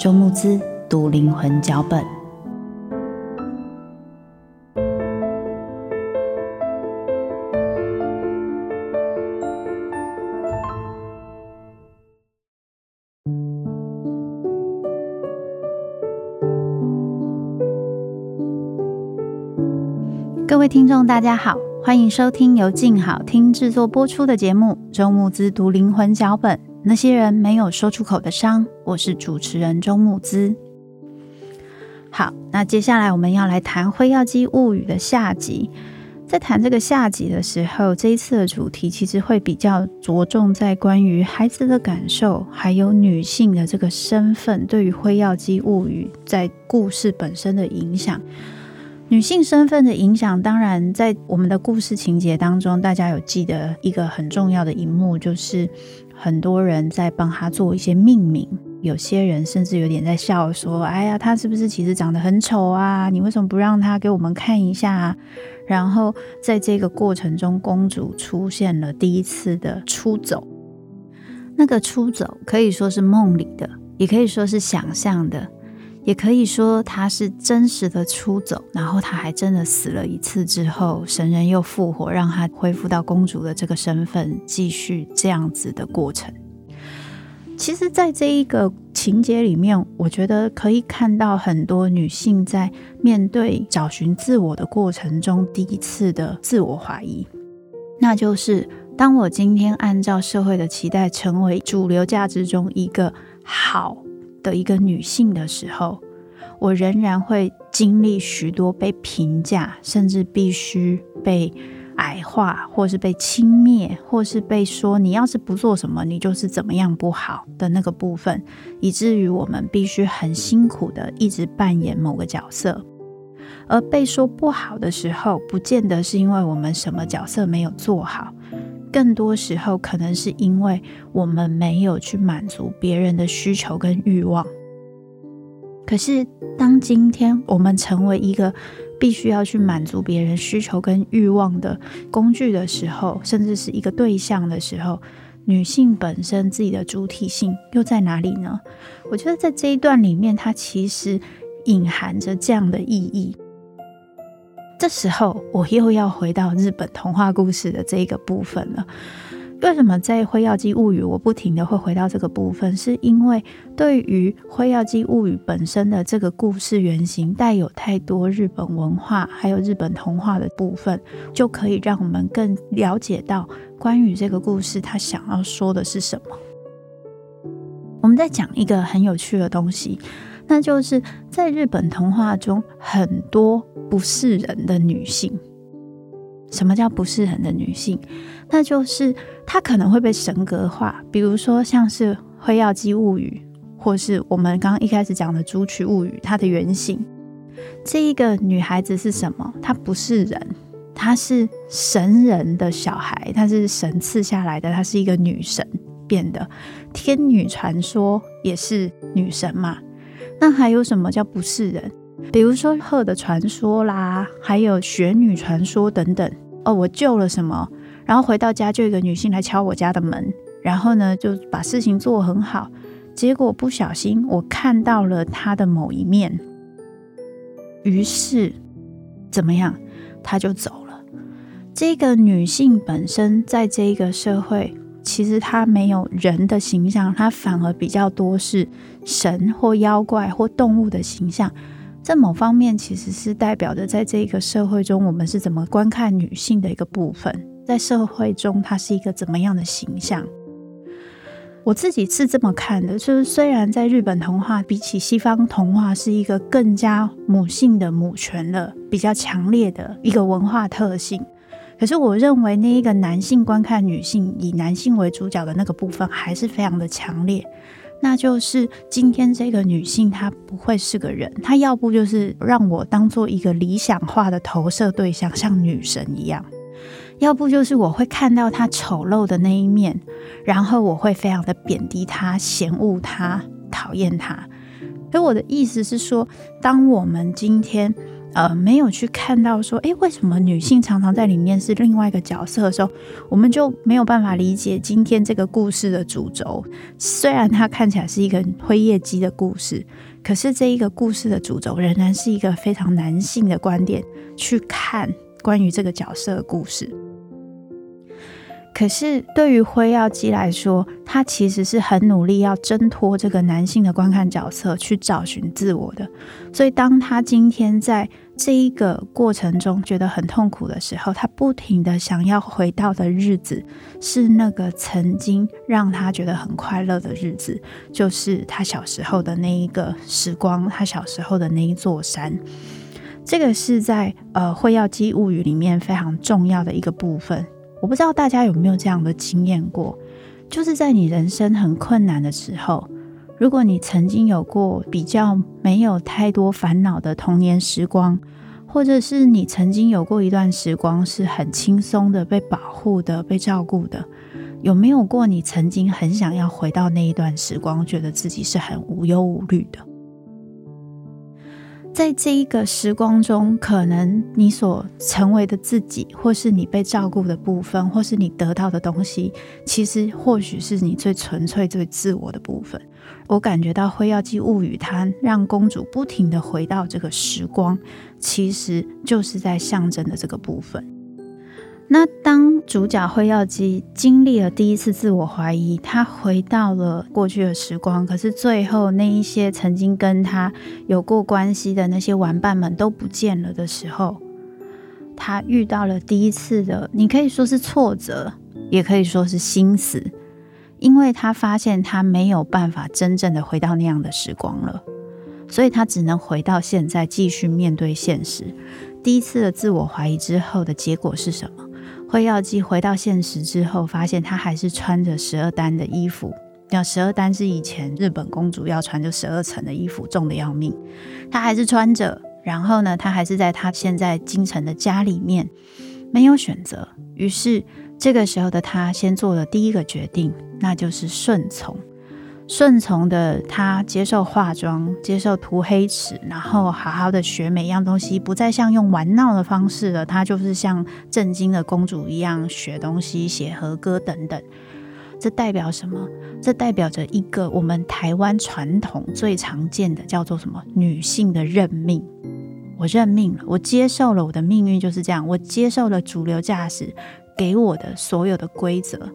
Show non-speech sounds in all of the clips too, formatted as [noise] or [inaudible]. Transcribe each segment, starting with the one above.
周慕姿读灵魂脚本。各位听众，大家好。欢迎收听由静好听制作播出的节目《周慕姿读灵魂脚本》，那些人没有说出口的伤。我是主持人周木姿。好，那接下来我们要来谈《辉耀姬物语》的下集。在谈这个下集的时候，这一次的主题其实会比较着重在关于孩子的感受，还有女性的这个身份对于《辉耀姬物语》在故事本身的影响。女性身份的影响，当然在我们的故事情节当中，大家有记得一个很重要的一幕，就是很多人在帮她做一些命名，有些人甚至有点在笑说：“哎呀，他是不是其实长得很丑啊？你为什么不让他给我们看一下啊？”然后在这个过程中，公主出现了第一次的出走，那个出走可以说是梦里的，也可以说是想象的。也可以说他是真实的出走，然后他还真的死了一次之后，神人又复活，让他恢复到公主的这个身份，继续这样子的过程。其实，在这一个情节里面，我觉得可以看到很多女性在面对找寻自我的过程中，第一次的自我怀疑，那就是当我今天按照社会的期待，成为主流价值中一个好。的一个女性的时候，我仍然会经历许多被评价，甚至必须被矮化，或是被轻蔑，或是被说你要是不做什么，你就是怎么样不好的那个部分，以至于我们必须很辛苦的一直扮演某个角色。而被说不好的时候，不见得是因为我们什么角色没有做好。更多时候，可能是因为我们没有去满足别人的需求跟欲望。可是，当今天我们成为一个必须要去满足别人需求跟欲望的工具的时候，甚至是一个对象的时候，女性本身自己的主体性又在哪里呢？我觉得在这一段里面，它其实隐含着这样的意义。这时候，我又要回到日本童话故事的这个部分了。为什么在《辉耀姬物语》我不停地会回到这个部分？是因为对于《辉耀姬物语》本身的这个故事原型带有太多日本文化，还有日本童话的部分，就可以让我们更了解到关于这个故事它想要说的是什么。我们在讲一个很有趣的东西。那就是在日本童话中，很多不是人的女性。什么叫不是人的女性？那就是她可能会被神格化，比如说像是《辉耀姬物语》，或是我们刚刚一开始讲的《朱曲物语》，它的原型。这一个女孩子是什么？她不是人，她是神人的小孩，她是神赐下来的，她是一个女神变的。天女传说也是女神嘛。那还有什么叫不是人？比如说鹤的传说啦，还有雪女传说等等。哦，我救了什么？然后回到家就有一个女性来敲我家的门，然后呢就把事情做很好，结果不小心我看到了她的某一面，于是怎么样？她就走了。这个女性本身在这个社会，其实她没有人的形象，她反而比较多是神或妖怪或动物的形象。在某方面，其实是代表着在这个社会中，我们是怎么观看女性的一个部分。在社会中，她是一个怎么样的形象？我自己是这么看的，就是虽然在日本童话比起西方童话是一个更加母性的母权的比较强烈的一个文化特性，可是我认为那一个男性观看女性以男性为主角的那个部分还是非常的强烈。那就是今天这个女性，她不会是个人，她要不就是让我当做一个理想化的投射对象，像女神一样；要不就是我会看到他丑陋的那一面，然后我会非常的贬低他、嫌恶他、讨厌他。所以我的意思是说，当我们今天。呃，没有去看到说，诶，为什么女性常常在里面是另外一个角色的时候，我们就没有办法理解今天这个故事的主轴。虽然它看起来是一个辉夜姬的故事，可是这一个故事的主轴仍然是一个非常男性的观点去看关于这个角色的故事。可是对于辉耀姬来说，他其实是很努力要挣脱这个男性的观看角色，去找寻自我的。所以，当他今天在这一个过程中觉得很痛苦的时候，他不停的想要回到的日子，是那个曾经让他觉得很快乐的日子，就是他小时候的那一个时光，他小时候的那一座山。这个是在呃《辉耀姬物语》里面非常重要的一个部分。我不知道大家有没有这样的经验过，就是在你人生很困难的时候，如果你曾经有过比较没有太多烦恼的童年时光，或者是你曾经有过一段时光是很轻松的、被保护的、被照顾的，有没有过你曾经很想要回到那一段时光，觉得自己是很无忧无虑的？在这一个时光中，可能你所成为的自己，或是你被照顾的部分，或是你得到的东西，其实或许是你最纯粹、最自我的部分。我感觉到《辉耀姬物语》它让公主不停的回到这个时光，其实就是在象征的这个部分。那当主角辉耀姬经历了第一次自我怀疑，他回到了过去的时光，可是最后那一些曾经跟他有过关系的那些玩伴们都不见了的时候，他遇到了第一次的，你可以说是挫折，也可以说是心死，因为他发现他没有办法真正的回到那样的时光了，所以他只能回到现在继续面对现实。第一次的自我怀疑之后的结果是什么？辉耀姬回到现实之后，发现她还是穿着十二单的衣服。那十二单是以前日本公主要穿就十二层的衣服，重的要命。她还是穿着，然后呢，她还是在她现在京城的家里面，没有选择。于是这个时候的她，先做了第一个决定，那就是顺从。顺从的她接受化妆，接受涂黑齿，然后好好的学每一样东西，不再像用玩闹的方式了。她就是像正经的公主一样学东西、写和歌等等。这代表什么？这代表着一个我们台湾传统最常见的叫做什么？女性的认命。我认命了，我接受了我的命运就是这样，我接受了主流价值给我的所有的规则，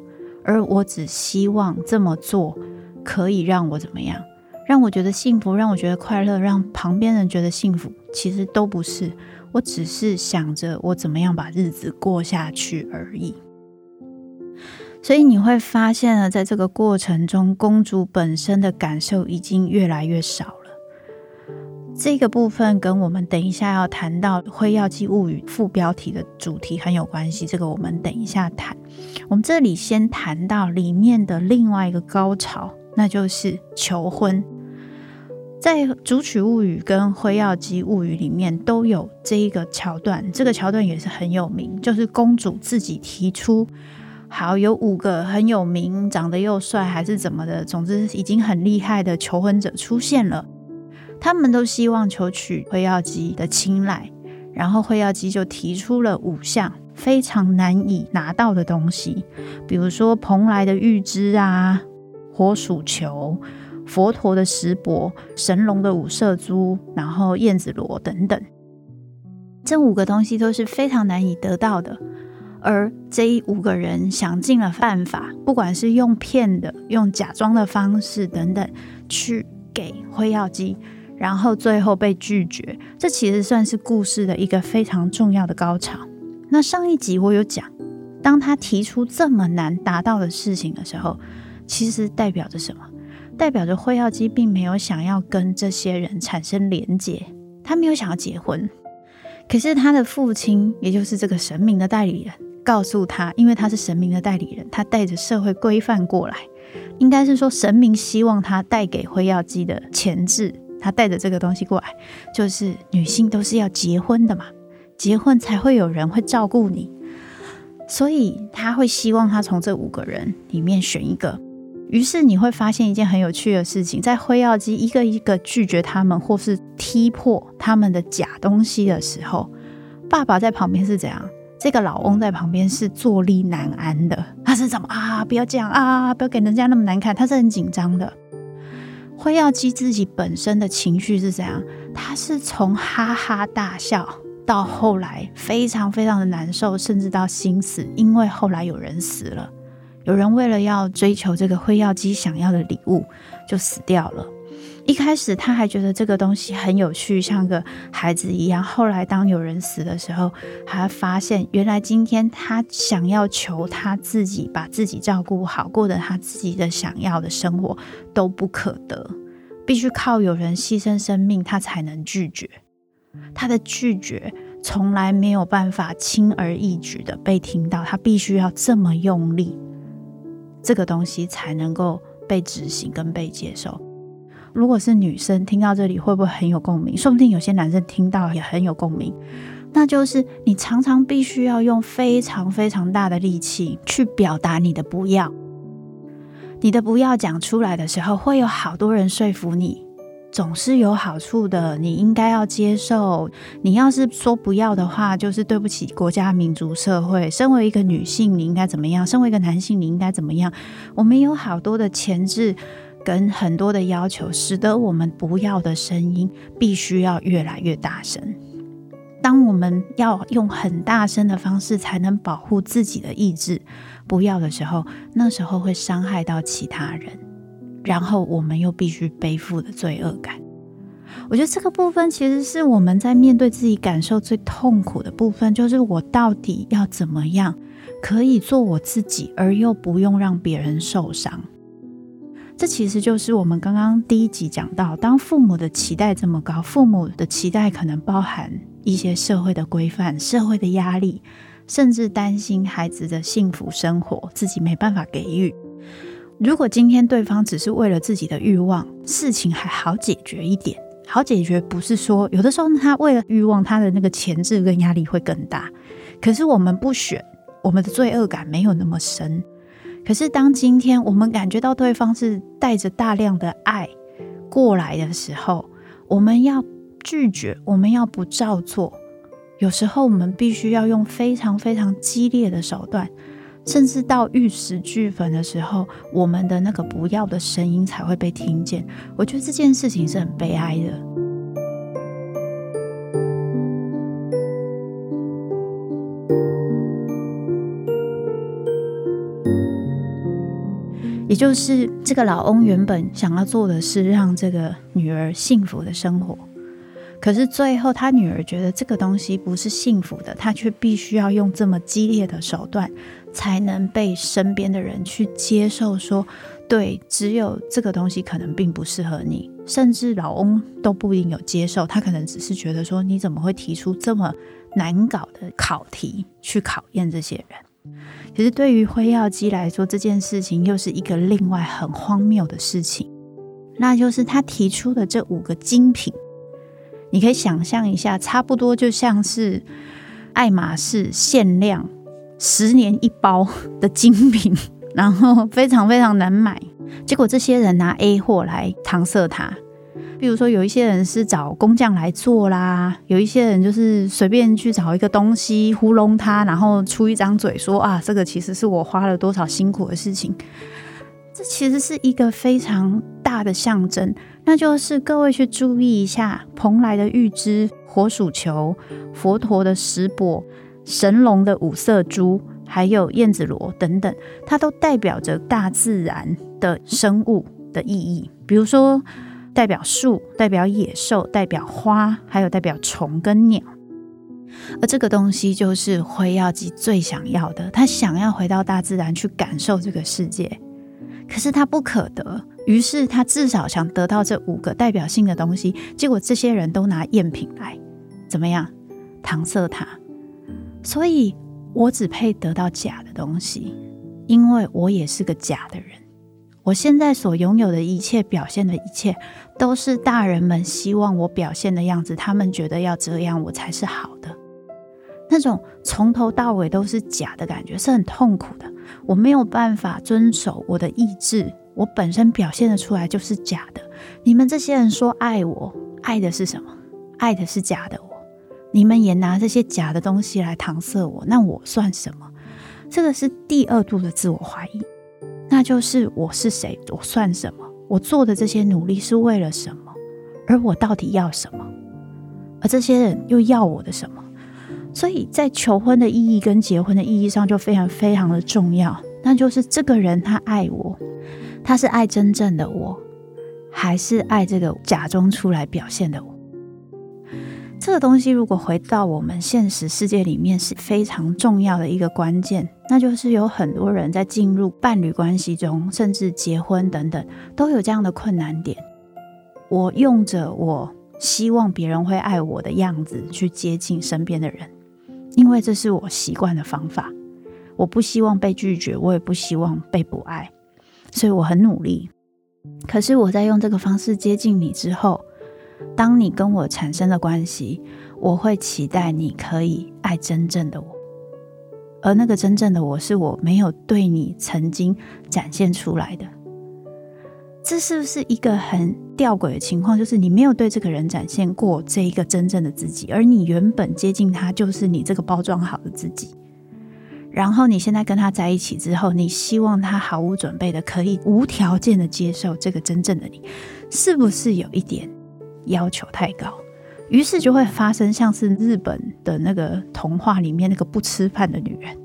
而我只希望这么做。可以让我怎么样？让我觉得幸福，让我觉得快乐，让旁边人觉得幸福，其实都不是。我只是想着我怎么样把日子过下去而已。所以你会发现呢，在这个过程中，公主本身的感受已经越来越少了。这个部分跟我们等一下要谈到《辉耀姬物语》副标题的主题很有关系。这个我们等一下谈。我们这里先谈到里面的另外一个高潮。那就是求婚，在《竹取物语》跟《辉耀姬物语》里面都有这一个桥段，这个桥段也是很有名，就是公主自己提出，好，有五个很有名、长得又帅还是怎么的，总之已经很厉害的求婚者出现了。他们都希望求取辉耀姬的青睐，然后辉耀姬就提出了五项非常难以拿到的东西，比如说蓬莱的玉枝啊、火鼠球、佛陀的石钵、神龙的五色珠，然后燕子螺等等。这五个东西都是非常难以得到的，而这五个人想尽了办法，不管是用骗的、用假装的方式等等，去给辉耀姬。然后最后被拒绝，这其实算是故事的一个非常重要的高潮。那上一集我有讲，当他提出这么难达到的事情的时候，其实代表着什么？代表着辉耀基并没有想要跟这些人产生连结，他没有想要结婚。可是他的父亲，也就是这个神明的代理人，告诉他，因为他是神明的代理人，他带着社会规范过来，应该是说神明希望他带给辉耀基的前置。他带着这个东西过来，就是女性都是要结婚的嘛，结婚才会有人会照顾你，所以他会希望他从这五个人里面选一个。于是你会发现一件很有趣的事情，在辉耀姬一个一个拒绝他们或是踢破他们的假东西的时候，爸爸在旁边是怎样？这个老翁在旁边是坐立难安的，他是怎么啊？不要这样啊！不要给人家那么难看，他是很紧张的。辉耀姬自己本身的情绪是怎样？他是从哈哈大笑到后来非常非常的难受，甚至到心死，因为后来有人死了，有人为了要追求这个辉耀姬想要的礼物，就死掉了。一开始他还觉得这个东西很有趣，像个孩子一样。后来当有人死的时候，他发现原来今天他想要求他自己把自己照顾好，过得他自己的想要的生活都不可得，必须靠有人牺牲生命，他才能拒绝。他的拒绝从来没有办法轻而易举的被听到，他必须要这么用力，这个东西才能够被执行跟被接受。如果是女生听到这里，会不会很有共鸣？说不定有些男生听到也很有共鸣。那就是你常常必须要用非常非常大的力气去表达你的不要。你的不要讲出来的时候，会有好多人说服你，总是有好处的。你应该要接受。你要是说不要的话，就是对不起国家、民族、社会。身为一个女性，你应该怎么样？身为一个男性，你应该怎么样？我们有好多的前置。跟很多的要求，使得我们不要的声音必须要越来越大声。当我们要用很大声的方式才能保护自己的意志，不要的时候，那时候会伤害到其他人，然后我们又必须背负的罪恶感。我觉得这个部分其实是我们在面对自己感受最痛苦的部分，就是我到底要怎么样可以做我自己，而又不用让别人受伤。这其实就是我们刚刚第一集讲到，当父母的期待这么高，父母的期待可能包含一些社会的规范、社会的压力，甚至担心孩子的幸福生活，自己没办法给予。如果今天对方只是为了自己的欲望，事情还好解决一点。好解决不是说有的时候他为了欲望，他的那个潜质跟压力会更大。可是我们不选，我们的罪恶感没有那么深。可是，当今天我们感觉到对方是带着大量的爱过来的时候，我们要拒绝，我们要不照做。有时候，我们必须要用非常非常激烈的手段，甚至到玉石俱焚的时候，我们的那个不要的声音才会被听见。我觉得这件事情是很悲哀的。也就是这个老翁原本想要做的是让这个女儿幸福的生活，可是最后他女儿觉得这个东西不是幸福的，他却必须要用这么激烈的手段才能被身边的人去接受。说对，只有这个东西可能并不适合你，甚至老翁都不一定有接受，他可能只是觉得说你怎么会提出这么难搞的考题去考验这些人。其实对于辉耀姬来说，这件事情又是一个另外很荒谬的事情，那就是他提出的这五个精品，你可以想象一下，差不多就像是爱马仕限量十年一包的精品，然后非常非常难买。结果这些人拿 A 货来搪塞他，比如说，有一些人是找工匠来做啦，有一些人就是随便去找一个东西糊弄他，然后出一张嘴说啊，这个其实是我花了多少辛苦的事情。这其实是一个非常大的象征，那就是各位去注意一下，蓬莱的玉枝、火鼠球、佛陀的石钵、神龙的五色珠，还有燕子螺等等，它都代表着大自然的生物的意义，比如说。代表树，代表野兽，代表花，还有代表虫跟鸟。而这个东西就是灰耀姬最想要的，他想要回到大自然去感受这个世界，可是他不可得，于是他至少想得到这五个代表性的东西。结果这些人都拿赝品来，怎么样？搪塞他。所以我只配得到假的东西，因为我也是个假的人。我现在所拥有的一切，表现的一切，都是大人们希望我表现的样子。他们觉得要这样，我才是好的。那种从头到尾都是假的感觉，是很痛苦的。我没有办法遵守我的意志，我本身表现的出来就是假的。你们这些人说爱我，爱的是什么？爱的是假的我。你们也拿这些假的东西来搪塞我，那我算什么？这个是第二度的自我怀疑。那就是我是谁？我算什么？我做的这些努力是为了什么？而我到底要什么？而这些人又要我的什么？所以在求婚的意义跟结婚的意义上就非常非常的重要。那就是这个人他爱我，他是爱真正的我，还是爱这个假装出来表现的我？这个东西如果回到我们现实世界里面，是非常重要的一个关键，那就是有很多人在进入伴侣关系中，甚至结婚等等，都有这样的困难点。我用着我希望别人会爱我的样子去接近身边的人，因为这是我习惯的方法。我不希望被拒绝，我也不希望被不爱，所以我很努力。可是我在用这个方式接近你之后，当你跟我产生了关系，我会期待你可以爱真正的我，而那个真正的我是我没有对你曾经展现出来的。这是不是一个很吊诡的情况？就是你没有对这个人展现过这一个真正的自己，而你原本接近他就是你这个包装好的自己。然后你现在跟他在一起之后，你希望他毫无准备的可以无条件的接受这个真正的你，是不是有一点？要求太高，于是就会发生像是日本的那个童话里面那个不吃饭的女人。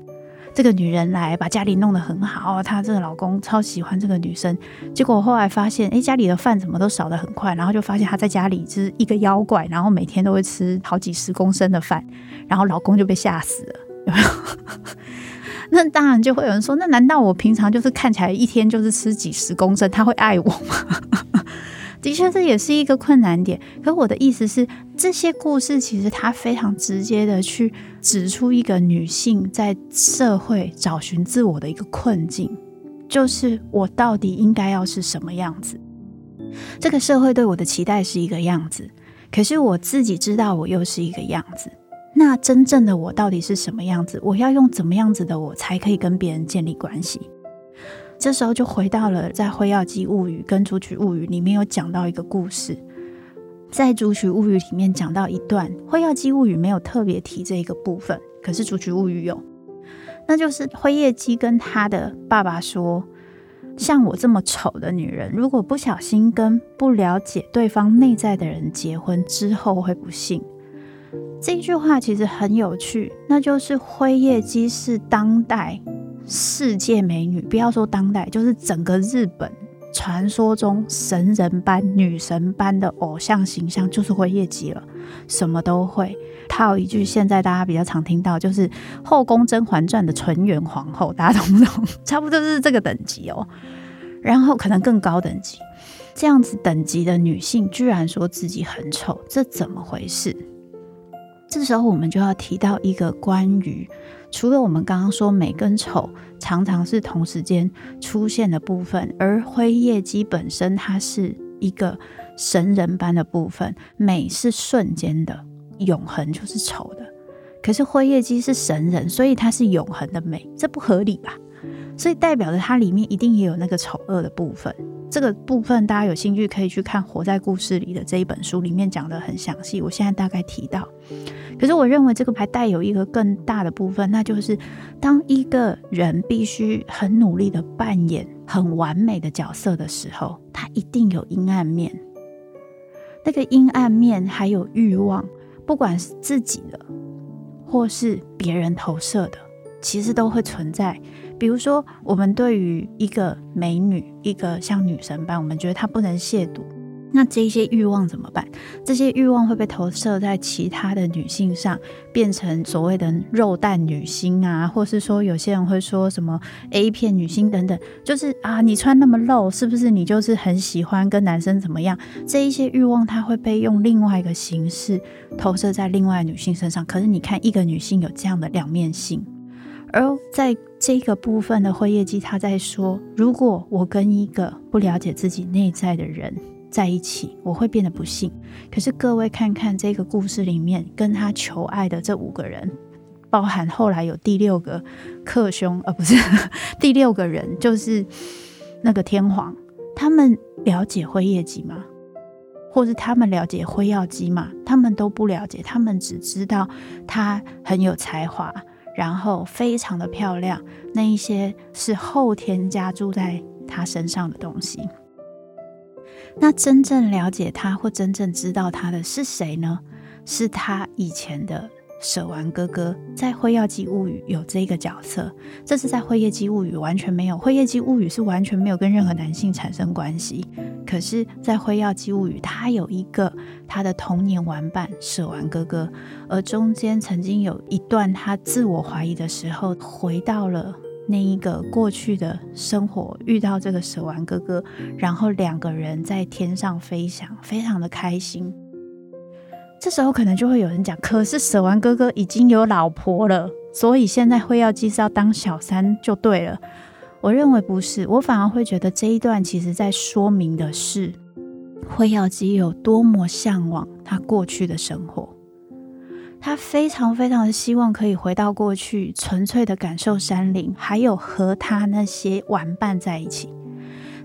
这个女人来把家里弄得很好，她这个老公超喜欢这个女生。结果后来发现，哎，家里的饭怎么都少得很快，然后就发现她在家里就是一个妖怪，然后每天都会吃好几十公升的饭，然后老公就被吓死了，有没有？那当然就会有人说，那难道我平常就是看起来一天就是吃几十公升，他会爱我吗？的确，这也是一个困难点。可我的意思是，这些故事其实它非常直接的去指出一个女性在社会找寻自我的一个困境，就是我到底应该要是什么样子？这个社会对我的期待是一个样子，可是我自己知道我又是一个样子。那真正的我到底是什么样子？我要用怎么样子的我才可以跟别人建立关系？这时候就回到了在《辉耀姬物语》跟《竹取物语》里面有讲到一个故事，在《竹取物语》里面讲到一段，《辉耀姬物语》没有特别提这一个部分，可是《竹取物语》有，那就是辉夜姬跟他的爸爸说：“像我这么丑的女人，如果不小心跟不了解对方内在的人结婚之后，会不幸。”这一句话其实很有趣，那就是辉夜姬是当代。世界美女，不要说当代，就是整个日本传说中神人般、女神般的偶像形象，就是会业绩了，什么都会。套一句现在大家比较常听到，就是《后宫甄嬛传》的纯元皇后，大家懂不懂？[laughs] 差不多就是这个等级哦。然后可能更高等级，这样子等级的女性，居然说自己很丑，这怎么回事？这时候我们就要提到一个关于。除了我们刚刚说美跟丑常常是同时间出现的部分，而辉夜姬本身它是一个神人般的部分，美是瞬间的，永恒就是丑的。可是辉夜姬是神人，所以它是永恒的美，这不合理吧？所以代表着它里面一定也有那个丑恶的部分。这个部分大家有兴趣可以去看《活在故事里》的这一本书，里面讲得很详细。我现在大概提到，可是我认为这个还带有一个更大的部分，那就是当一个人必须很努力的扮演很完美的角色的时候，他一定有阴暗面。那个阴暗面还有欲望，不管是自己的或是别人投射的，其实都会存在。比如说，我们对于一个美女，一个像女神般，我们觉得她不能亵渎。那这些欲望怎么办？这些欲望会被投射在其他的女性上，变成所谓的肉蛋女星啊，或是说有些人会说什么 A 片女星等等，就是啊，你穿那么露，是不是你就是很喜欢跟男生怎么样？这一些欲望，它会被用另外一个形式投射在另外女性身上。可是你看，一个女性有这样的两面性。而在这个部分的辉夜姬，他在说：如果我跟一个不了解自己内在的人在一起，我会变得不幸。可是各位看看这个故事里面跟他求爱的这五个人，包含后来有第六个克兄，而不是 [laughs] 第六个人，就是那个天皇。他们了解辉夜姬吗？或是他们了解辉耀姬吗？他们都不了解，他们只知道他很有才华。然后非常的漂亮，那一些是后天加注在他身上的东西。那真正了解他或真正知道他的是谁呢？是他以前的。舍完哥哥在《辉耀姬物语》有这个角色，这是在《辉夜姬物语》完全没有，《辉夜姬物语》是完全没有跟任何男性产生关系。可是，在《辉耀姬物语》，他有一个他的童年玩伴舍完哥哥，而中间曾经有一段他自我怀疑的时候，回到了那一个过去的生活，遇到这个舍完哥哥，然后两个人在天上飞翔，非常的开心。这时候可能就会有人讲，可是舍完哥哥已经有老婆了，所以现在辉耀姬是要当小三就对了。我认为不是，我反而会觉得这一段其实在说明的是辉耀姬有多么向往他过去的生活，他非常非常的希望可以回到过去，纯粹的感受山林，还有和他那些玩伴在一起。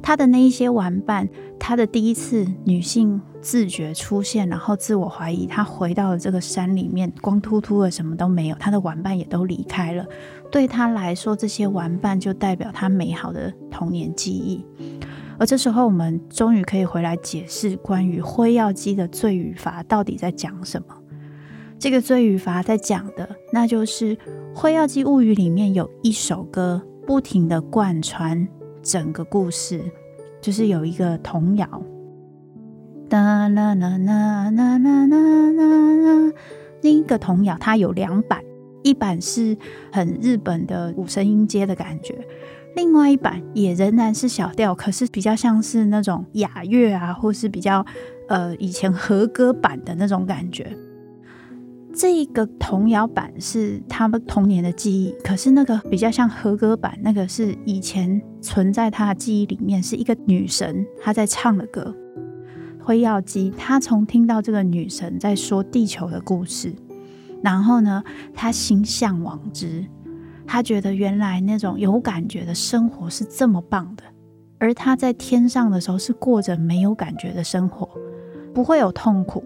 他的那一些玩伴，他的第一次女性自觉出现，然后自我怀疑，他回到了这个山里面，光秃秃的，什么都没有，他的玩伴也都离开了。对他来说，这些玩伴就代表他美好的童年记忆。而这时候，我们终于可以回来解释关于辉耀姬的罪与罚到底在讲什么。这个罪与罚在讲的，那就是《辉耀姬物语》里面有一首歌，不停地贯穿。整个故事就是有一个童谣，哒啦啦啦啦啦啦啦。另一个童谣它有两版，一版是很日本的五声音阶的感觉，另外一版也仍然是小调，可是比较像是那种雅乐啊，或是比较呃以前和歌版的那种感觉。这个童谣版是他们童年的记忆，可是那个比较像和歌版，那个是以前存在他的记忆里面，是一个女神她在唱的歌。辉耀姬她从听到这个女神在说地球的故事，然后呢，她心向往之，她觉得原来那种有感觉的生活是这么棒的，而她在天上的时候是过着没有感觉的生活，不会有痛苦。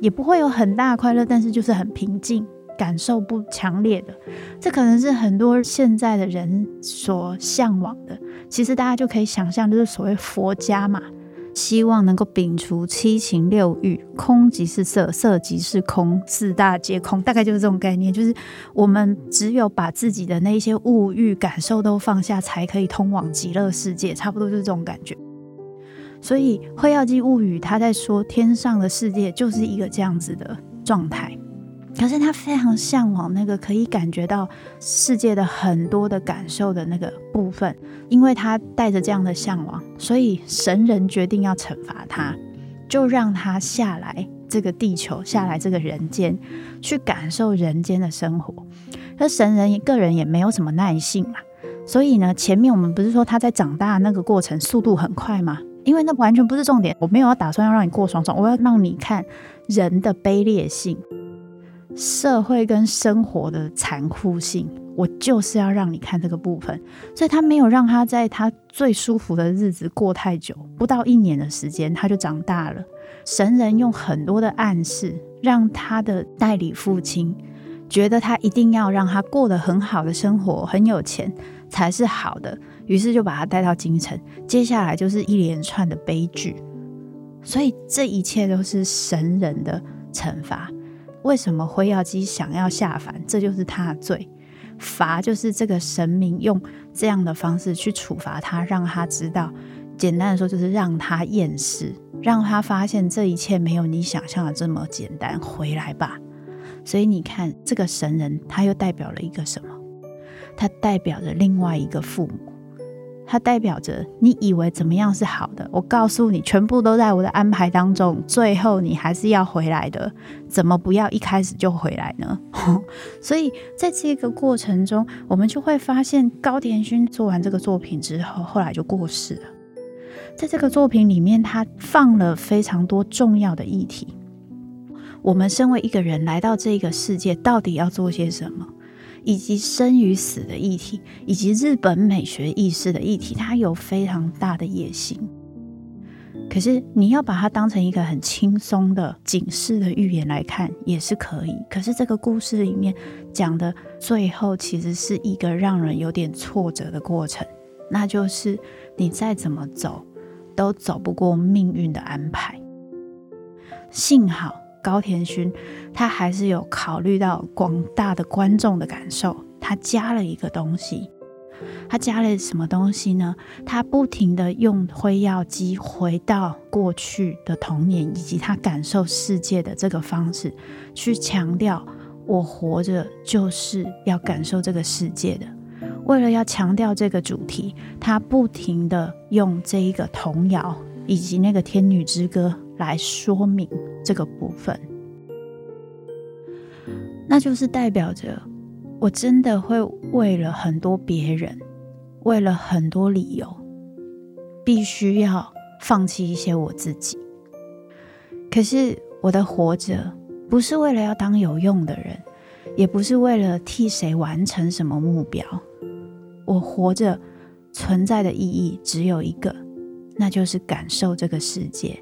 也不会有很大的快乐，但是就是很平静，感受不强烈的。这可能是很多现在的人所向往的。其实大家就可以想象，就是所谓佛家嘛，希望能够摒除七情六欲，空即是色，色即是空，四大皆空，大概就是这种概念。就是我们只有把自己的那些物欲感受都放下，才可以通往极乐世界。差不多就是这种感觉。所以《辉耀姬物语》他在说天上的世界就是一个这样子的状态，可是他非常向往那个可以感觉到世界的很多的感受的那个部分，因为他带着这样的向往，所以神人决定要惩罚他，就让他下来这个地球，下来这个人间，去感受人间的生活。而神人一个人也没有什么耐性嘛，所以呢，前面我们不是说他在长大那个过程速度很快吗？因为那完全不是重点，我没有要打算要让你过爽爽，我要让你看人的卑劣性。社会跟生活的残酷性，我就是要让你看这个部分。所以他没有让他在他最舒服的日子过太久，不到一年的时间他就长大了。神人用很多的暗示，让他的代理父亲觉得他一定要让他过得很好的生活，很有钱才是好的，于是就把他带到京城。接下来就是一连串的悲剧，所以这一切都是神人的惩罚。为什么辉耀姬想要下凡？这就是他的罪。罚就是这个神明用这样的方式去处罚他，让他知道，简单的说就是让他厌世，让他发现这一切没有你想象的这么简单。回来吧。所以你看，这个神人他又代表了一个什么？他代表着另外一个父母。它代表着你以为怎么样是好的，我告诉你，全部都在我的安排当中。最后你还是要回来的，怎么不要一开始就回来呢？[laughs] 所以在这个过程中，我们就会发现高田勋做完这个作品之后，后来就过世了。在这个作品里面，他放了非常多重要的议题。我们身为一个人来到这个世界，到底要做些什么？以及生与死的议题，以及日本美学意识的议题，它有非常大的野心。可是你要把它当成一个很轻松的警示的预言来看，也是可以。可是这个故事里面讲的最后，其实是一个让人有点挫折的过程，那就是你再怎么走，都走不过命运的安排。幸好。高田勋他还是有考虑到广大的观众的感受，他加了一个东西，他加了什么东西呢？他不停的用辉耀机回到过去的童年以及他感受世界的这个方式，去强调我活着就是要感受这个世界的。为了要强调这个主题，他不停的用这一个童谣以及那个天女之歌。来说明这个部分，那就是代表着我真的会为了很多别人，为了很多理由，必须要放弃一些我自己。可是我的活着不是为了要当有用的人，也不是为了替谁完成什么目标。我活着存在的意义只有一个，那就是感受这个世界。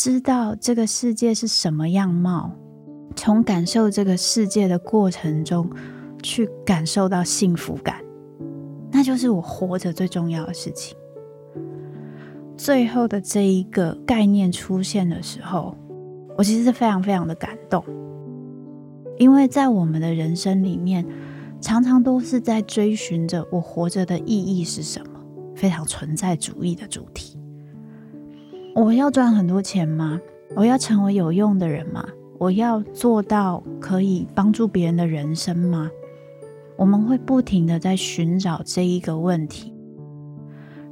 知道这个世界是什么样貌，从感受这个世界的过程中去感受到幸福感，那就是我活着最重要的事情。最后的这一个概念出现的时候，我其实是非常非常的感动，因为在我们的人生里面，常常都是在追寻着我活着的意义是什么，非常存在主义的主题。我要赚很多钱吗？我要成为有用的人吗？我要做到可以帮助别人的人生吗？我们会不停地在寻找这一个问题，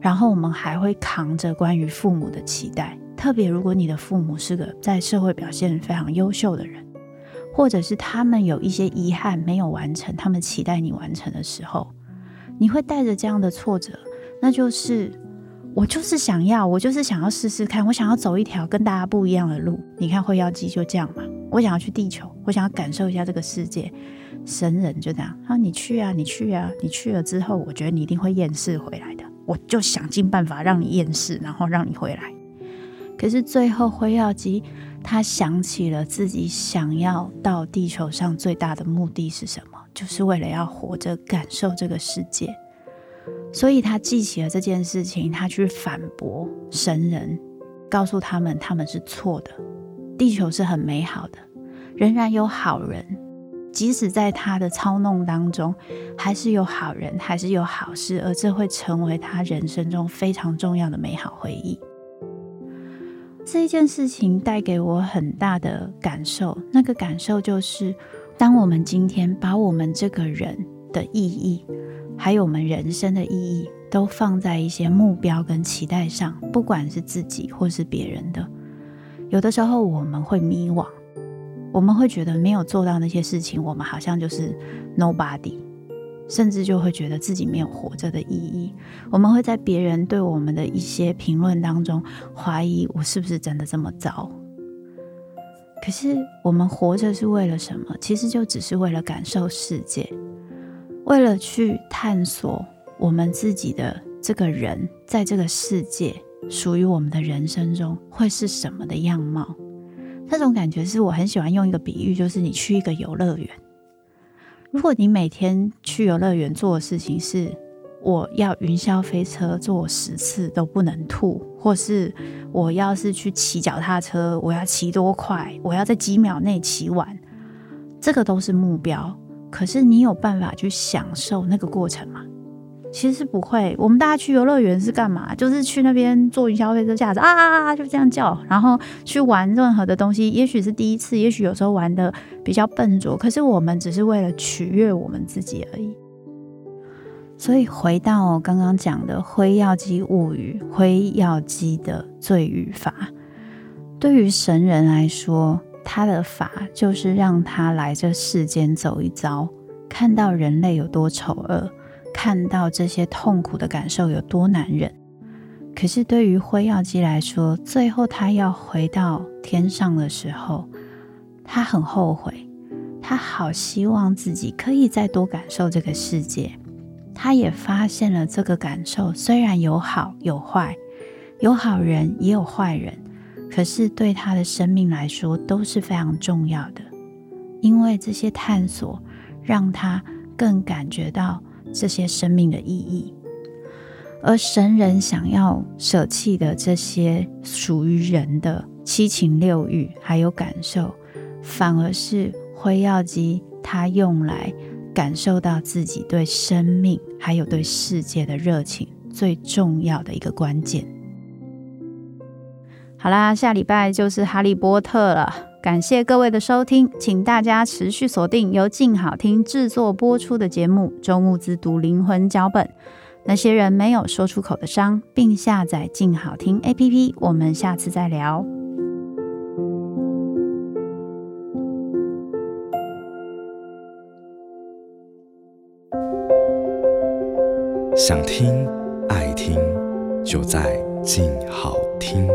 然后我们还会扛着关于父母的期待。特别如果你的父母是个在社会表现非常优秀的人，或者是他们有一些遗憾没有完成，他们期待你完成的时候，你会带着这样的挫折，那就是。我就是想要，我就是想要试试看，我想要走一条跟大家不一样的路。你看辉耀姬就这样嘛，我想要去地球，我想要感受一下这个世界。神人就这样，啊，你去啊，你去啊，你去了之后，我觉得你一定会厌世回来的。我就想尽办法让你厌世，然后让你回来。可是最后辉耀姬他想起了自己想要到地球上最大的目的是什么，就是为了要活着感受这个世界。所以他记起了这件事情，他去反驳神人，告诉他们他们是错的，地球是很美好的，仍然有好人，即使在他的操弄当中，还是有好人，还是有好事，而这会成为他人生中非常重要的美好回忆。这一件事情带给我很大的感受，那个感受就是，当我们今天把我们这个人的意义。还有我们人生的意义，都放在一些目标跟期待上，不管是自己或是别人的。有的时候我们会迷惘，我们会觉得没有做到那些事情，我们好像就是 nobody，甚至就会觉得自己没有活着的意义。我们会在别人对我们的一些评论当中怀疑，我是不是真的这么糟？可是我们活着是为了什么？其实就只是为了感受世界，为了去探索我们自己的这个人在这个世界属于我们的人生中会是什么的样貌。那种感觉是我很喜欢用一个比喻，就是你去一个游乐园，如果你每天去游乐园做的事情是我要云霄飞车坐十次都不能吐，或是我要是去骑脚踏车，我要骑多快，我要在几秒内骑完，这个都是目标。可是你有办法去享受那个过程吗？其实不会，我们大家去游乐园是干嘛？就是去那边坐云霄飞车，架子啊啊啊，就这样叫，然后去玩任何的东西。也许是第一次，也许有时候玩得比较笨拙，可是我们只是为了取悦我们自己而已。所以回到刚刚讲的《灰耀姬物语》，灰耀姬的罪与罚，对于神人来说，他的法就是让他来这世间走一遭，看到人类有多丑恶。看到这些痛苦的感受有多难忍，可是对于辉耀姬来说，最后他要回到天上的时候，他很后悔，他好希望自己可以再多感受这个世界。他也发现了这个感受虽然有好有坏，有好人也有坏人，可是对他的生命来说都是非常重要的，因为这些探索让他更感觉到。这些生命的意义，而神人想要舍弃的这些属于人的七情六欲还有感受，反而是辉耀姬他用来感受到自己对生命还有对世界的热情最重要的一个关键。好啦，下礼拜就是哈利波特了。感谢各位的收听，请大家持续锁定由静好听制作播出的节目《周慕姿读灵魂脚本》，那些人没有说出口的伤，并下载静好听 APP。我们下次再聊。想听爱听，就在静好听。